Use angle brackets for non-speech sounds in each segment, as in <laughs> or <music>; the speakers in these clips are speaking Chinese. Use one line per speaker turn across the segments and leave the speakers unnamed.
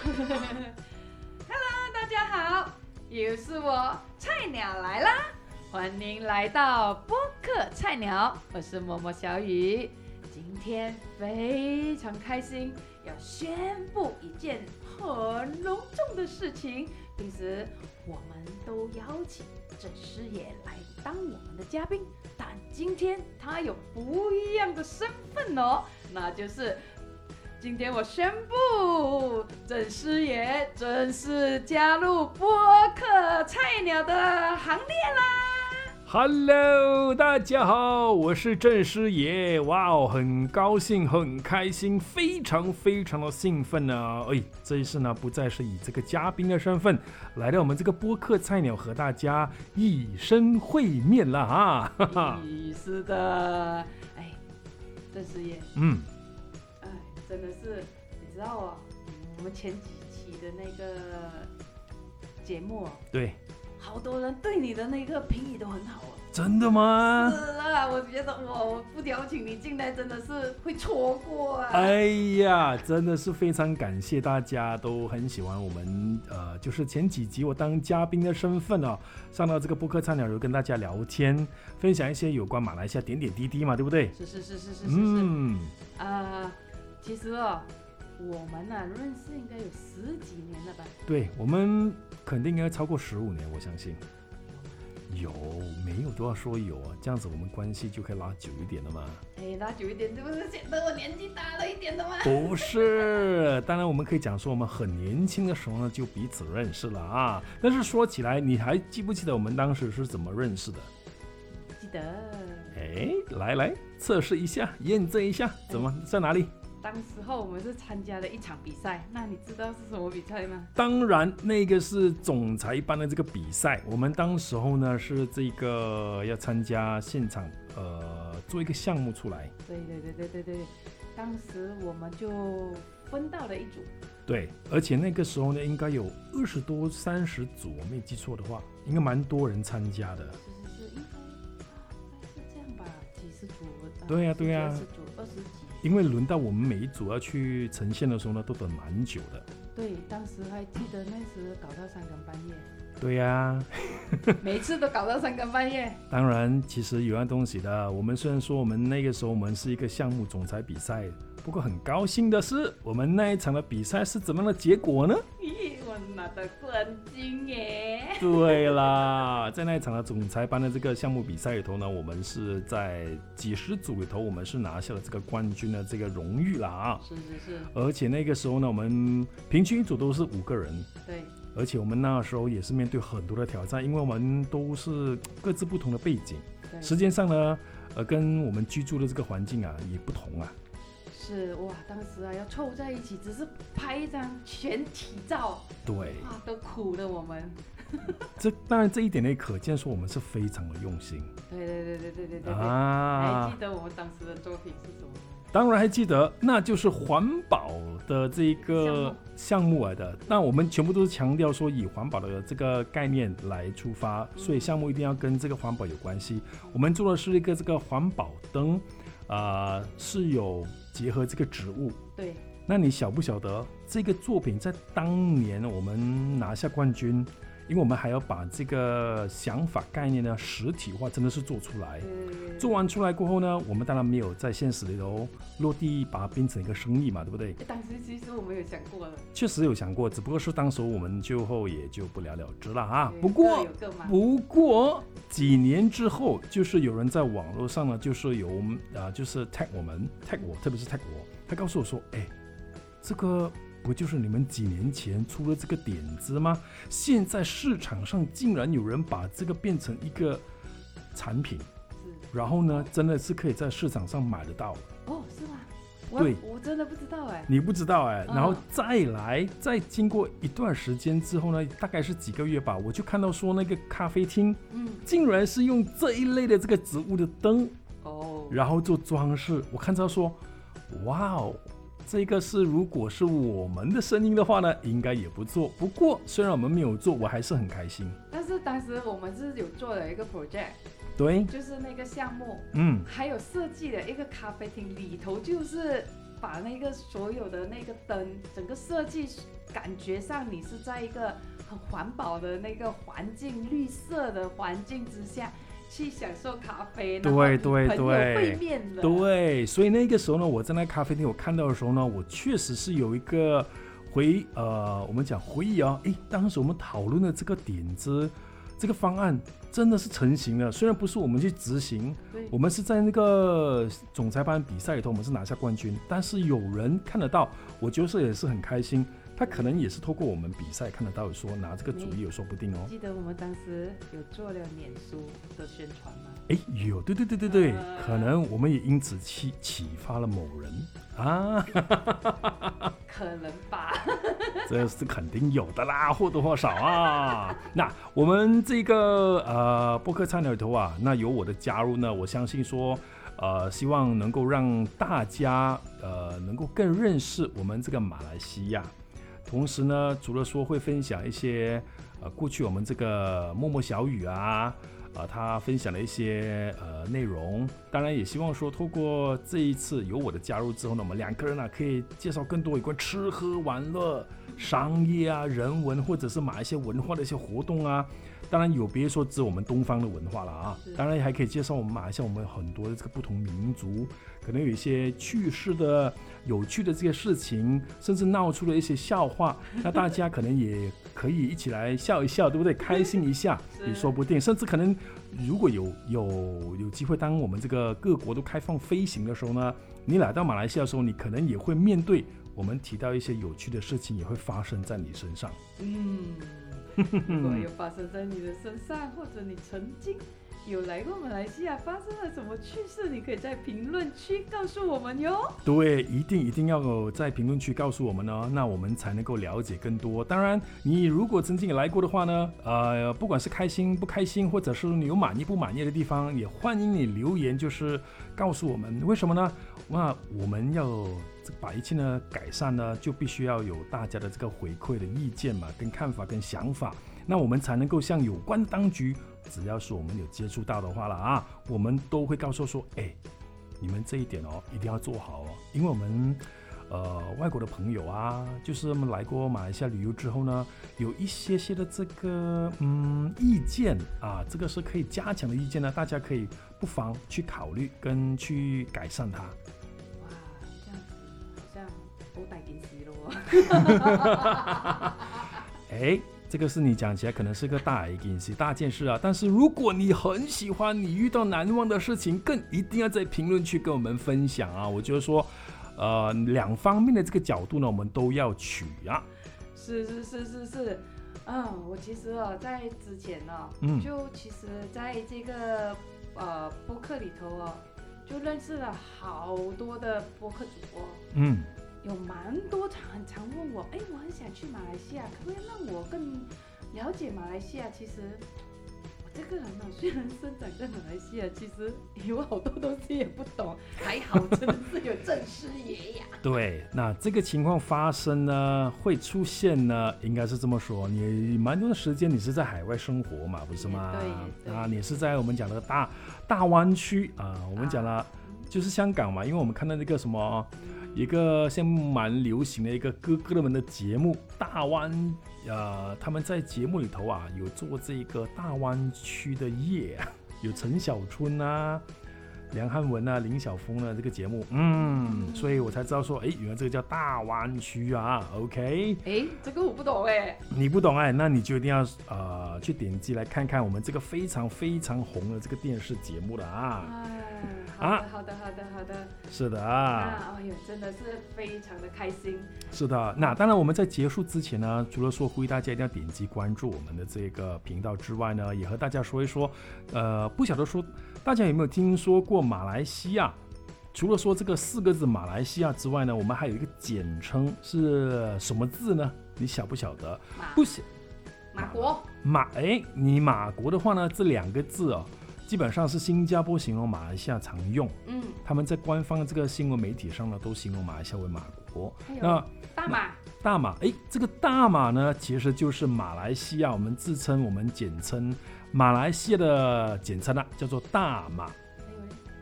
<laughs> Hello，大家好，又是我菜鸟来啦！欢迎来到播客菜鸟，我是默默小雨。今天非常开心，要宣布一件很隆重的事情。平时我们都邀请郑师爷来当我们的嘉宾，但今天他有不一样的身份哦，那就是今天我宣布，郑师爷正式加入播客菜鸟的行列啦
！Hello，大家好，我是郑师爷。哇哦，很高兴，很开心，非常非常的兴奋呢。哎，这一次呢，不再是以这个嘉宾的身份来到我们这个播客菜鸟和大家以身会面了啊！哈哈，
咦是的，哎，郑师爷，
嗯，
哎，真的是，你知道哦，我们前几期的那个节目哦，
对，
好多人对你的那个评语都很好啊。
真的吗？
是啊，我觉得我，我不邀请你进来真的是会错过啊。
哎呀，真的是非常感谢大家都很喜欢我们，呃，就是前几集我当嘉宾的身份哦，上到这个播客菜鸟有跟大家聊天，分享一些有关马来西亚点点滴滴嘛，对不对？
是是是是是是是。
嗯，
啊，其实哦，我们呢、认识应该有十几年了吧？
对我们肯定应该超过十五年，我相信。有没有都要说有啊，这样子我们关系就可以拉久一点了嘛。
哎，拉久一点，这不是显得我年纪大了一点的吗？
不是，当然我们可以讲说我们很年轻的时候呢就彼此认识了啊。但是说起来，你还记不记得我们当时是怎么认识的？
记得，
哎，来来测试一下，验证一下，怎么在哪里？
当时候我们是参加了一场比赛，那你知道是什么比赛吗？
当然，那个是总裁班的这个比赛。我们当时候呢是这个要参加现场，呃，做一个项目出来。
对对对对对对，当时我们就分到了一组。
对，而且那个时候呢，应该有二十多、三十组，我没记错的话，应该蛮多人参加的。
是十组。呃
对呀对呀
二十组，二十几。
因为轮到我们每一组要去呈现的时候呢，都等蛮久的。
对，当时还记得那时搞到三更半夜，
对呀、<laughs> <laughs>
每次都搞到三更半夜。
当然，其实有样东西的。我们虽然说我们那个时候我们是一个项目总裁比赛，不过很高兴的是，我们那一场的比赛是怎么样的结果呢？
咦，我拿到冠军耶！<laughs>
对啦，在那一场的总裁班的这个项目比赛里头呢，我们是在几十组里头，我们是拿下了这个冠军的这个荣誉啦啊！
是是是，
而且那个时候呢，我们平均一组都是五个人，
对，
而且我们那时候也是面对很多的挑战，因为我们都是各自不同的背景。
对
时间上呢，呃，跟我们居住的这个环境啊也不同啊。
是哇，当时啊要凑在一起，只是拍一张全体照，
对，
啊，都苦了我们。<laughs>
这当然这一点点可见，说我们是非常的用心。
对对对对对对对啊！还记得我们当时的作品是什么？
当然还记得，那就是环保的这个项目来的。那我们全部都是强调说以环保的这个概念来出发，所以项目一定要跟这个环保有关系。我们做的是一个这个环保灯，啊，是有结合这个植物。
对，
那你晓不晓得这个作品在当年我们拿下冠军，因为我们还要把这个想法概念呢实体化，真的是做出来。
呃，
做完出来过后呢，我们当然没有在现实里头落地把它变成一个生意嘛，对不对？
当时其实我们有想过了，
确实有想过，只不过是当时我们最后也就不了了之了啊。不过。不过几年之后，就是有人在网络上呢，就是有啊、就是 tag 我们 tag 我，特别是 tag 我，他告诉我说，哎，这个不就是你们几年前出了这个点子吗？现在市场上竟然有人把这个变成一个产品，
是
然后呢，真的是可以在市场上买得到。
哦，是吗？
对
我真的不知道哎。
你不知道哎，
嗯
然后再来，再经过一段时间之后呢，大概是几个月吧，我就看到说那个咖啡厅
嗯，
竟然是用这一类的这个植物的灯，
哦，
然后做装饰。我看到说，哇哦，这个是如果是我们的声音的话呢，应该也不做。不过虽然我们没有做，我还是很开心。
但是当时我们是有做了一个 project，
对，
就是那个项目，
嗯，
还有设计了一个咖啡厅，里头就是把那个所有的那个灯，整个设计感觉上你是在一个很环保的那个环境、绿色的环境之下去享受咖啡，
对对对
会面了，
对，所以那个时候呢，我在那咖啡厅我看到的时候呢，我确实是有一个回呃，我们讲回忆啊，诶，当时我们讨论的这个点子，这个方案真的是成型了。虽然不是我们去执行，我们是在那个总裁班比赛里头，我们是拿下冠军，但是有人看得到，我觉得也是很开心。他可能也是透过我们比赛看得到，说拿这个主意有说不定哦。
记得我们当时有做了脸书的宣传吗？
哎，有，对对对对对，
呃
可能我们也因此启启发了某人啊，<laughs>
可能吧。<laughs>
这是肯定有的啦，或多或少啊。<laughs> 那我们这个呃博客菜鸟里头啊，那有我的加入呢，我相信说，呃，希望能够让大家呃能够更认识我们这个马来西亚。同时呢，除了说会分享一些呃过去我们这个默默小雨啊，啊、他分享的一些呃内容，当然也希望说透过这一次有我的加入之后呢，我们两个人呢、可以介绍更多有关吃喝玩乐、商业啊、人文或者是买一些文化的一些活动啊。当然有别说指我们东方的文化了啊，当然还可以介绍我们马来西亚我们很多的这个不同民族，可能有一些趣事的、有趣的这些事情，甚至闹出了一些笑话，<laughs> 那大家可能也可以一起来笑一笑，对不对？开心一下也说不定，甚至可能如果有有有机会，当我们这个各国都开放飞行的时候呢，你来到马来西亚的时候，你可能也会面对我们提到一些有趣的事情，也会发生在你身上。
嗯，如果有发生在你的身上，或者你曾经有来过马来西亚，发生了什么趣事，你可以在评论区告诉我们哟。
对，一定一定要在评论区告诉我们呢，那我们才能够了解更多。当然，你如果曾经也来过的话呢，呃，不管是开心不开心，或者是你有满意不满意的地方，也欢迎你留言，就是告诉我们。为什么呢？那我们要把一切呢改善呢，就必须要有大家的这个回馈的意见嘛，跟看法跟想法，那我们才能够向有关当局，只要是我们有接触到的话了啊，我们都会告诉说，哎。你们这一点哦，一定要做好哦，因为我们呃外国的朋友啊，就是他们来过马来西亚旅游之后呢，有一些些的这个嗯意见啊，这个是可以加强的意见呢，大家可以不妨去考虑跟去改善它。
哇，这样子好像好大件事咯。<laughs>
哎，这个是你讲起来可能是个大一件事、大件事啊。但是如果你很喜欢，你遇到难忘的事情，更一定要在评论区跟我们分享啊。我觉得说，呃，两方面的这个角度呢，我们都要取啊。
是是是是是，嗯，我其实哦，在之前哦，
嗯
就其实在这个呃播客里头哦，就认识了好多的播客主播。
嗯，
有蛮多常很常问我，哎，我很想去马来西亚，可不可以让我更了解马来西亚？其实我这个人呢，虽然生长在马来西亚，其实有好多东西也不懂，还好真的是有正师爷呀。<laughs>
对，那这个情况发生呢，会出现呢，应该是这么说，你蛮多的时间你是在海外生活嘛，不是吗？
也对
啊，你是在我们讲的大大湾区啊，我们讲了
嗯
就是香港嘛，因为我们看到那个什么。一个现在蛮流行的一个哥哥们的节目《大湾》，呃，他们在节目里头啊有做这个大湾区的夜，<laughs> 有陈小春啊、梁汉文啊、林晓峰啊这个节目，嗯，所以我才知道说，哎，原来这个叫大湾区啊，OK，
哎，这个我不懂哎。
你不懂哎，那你就一定要呃去点击来看看我们这个非常非常红的这个电视节目了啊，
哎，好的，好的，好的，好的。
是的啊。
那哎呦，真的是非常的开心。
是的，那当然我们在结束之前呢，除了说呼吁大家一定要点击关注我们的这个频道之外呢，也和大家说一说，呃，不晓得说大家有没有听说过马来西亚？除了说这个四个字马来西亚之外呢，我们还有一个简称是什么字呢？你晓不晓得？
马
不晓
马国，
马哎，你马国的话呢，这两个字哦，基本上是新加坡形容马来西亚常用，
嗯，
他们在官方的这个新闻媒体上呢，都形容马来西亚为马国。那
大马，
大马，哎，这个大马呢，其实就是马来西亚，我们自称我们简称马来西亚的简称啊，叫做大马。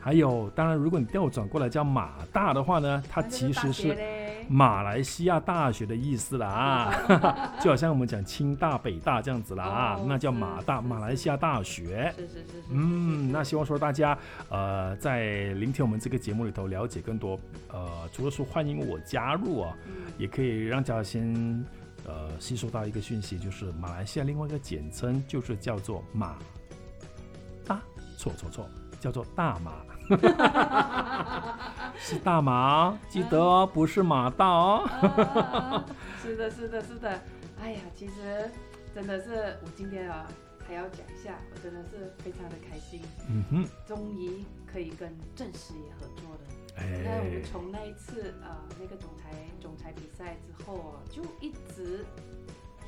还有，
当然，如果你调转过来叫马大的话呢，它其实是
嘞
马来西亚大学的意思啦。啊，<laughs> 就好像我们讲清大、北大这样子啦。啊
哦，
那叫马大，马来西亚大学。
是是是是，
嗯，那希望说大家呃在聆听我们这个节目里头了解更多，呃，除了说欢迎我加入啊，
嗯。
也可以让大家先呃吸收到一个讯息，就是马来西亚另外一个简称就是叫做马大，错错错，叫做大马，<laughs> 是大马，记得哦，不是马大哦。
啊 <laughs> 是的，是的，是的。哎呀，其实真的是我今天啊还要讲一下，我真的是非常的开心，
嗯哼，
终于可以跟正式也合作了。你看，我们
哎，
从那一次呃那个总裁总裁比赛之后啊，就一直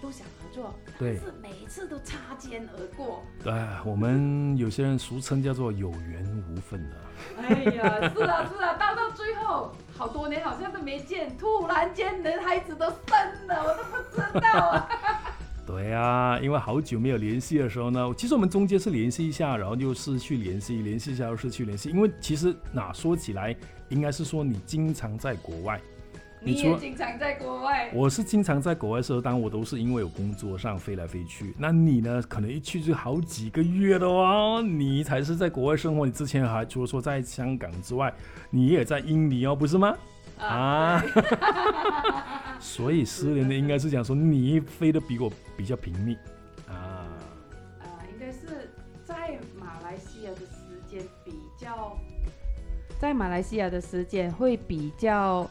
都想合作，但
对
是每一次都擦肩而过。
对，我们有些人俗称叫做有缘无分啊。
哎呀，是啊是啊，到到最后好多年好像都没见，突然间人孩子都生了，我都不知道啊。<laughs>
对啊，因为好久没有联系的时候呢，其实我们中间是联系一下，然后又是去联系，联系一下又是去联系。因为其实那说起来，应该是说你经常在国外，
你也经常在国外，
我是经常在国外的时候，当我都是因为有工作上飞来飞去。那你呢？可能一去就好几个月的哦，你才是在国外生活。你之前还除了说在香港之外，你也在印尼哦，不是吗？啊
对 <laughs>
所以失联的应该是讲说你飞的比我比较频密啊。
呃，应该是在马来西亚的时间比较，在马来西亚的时间会比较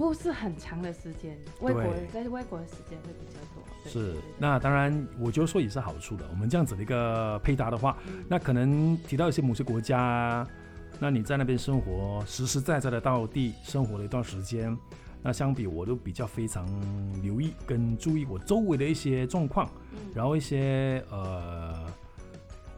不是很长的时间，外国人在外国的时间会比较多。
是那当然，我就说也是好处的。我们这样子的一个配搭的话，
嗯
那可能提到一些某些国家啊，那你在那边生活，实实在在的到地生活了一段时间，那相比我都比较非常留意跟注意我周围的一些状况，
嗯
然后一些呃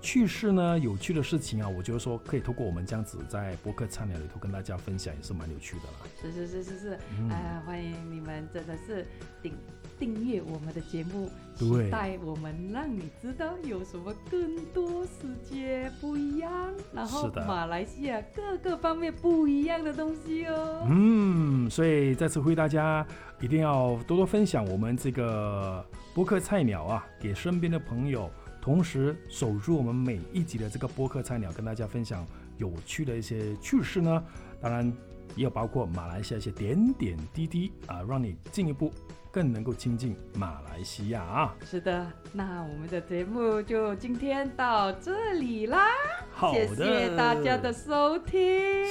趣事呢、有趣的事情啊，我觉得说可以透过我们这样子在博客菜鸟里头跟大家分享，也是蛮有趣的啦。
是是是是是，
嗯
啊，欢迎你们真的是订订阅我们的节目，
对
期待我们让你知道有什么更多世界不一样，然后
是的
马来西亚各个方面不一样的东西哦。
嗯，所以再次呼吁大家一定要多多分享我们这个博客菜鸟啊，给身边的朋友，同时守住我们每一集的这个播客菜鸟，跟大家分享有趣的一些趣事呢。当然，也有包括马来西亚一些点点滴滴啊，让你进一步更能够亲近马来西亚啊。
是的，那我们的节目就今天到这里啦，
好的，
谢谢大家的收听，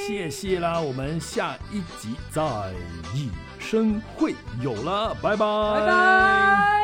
谢谢啦，我们下一集再以生会友了，拜拜，
拜拜。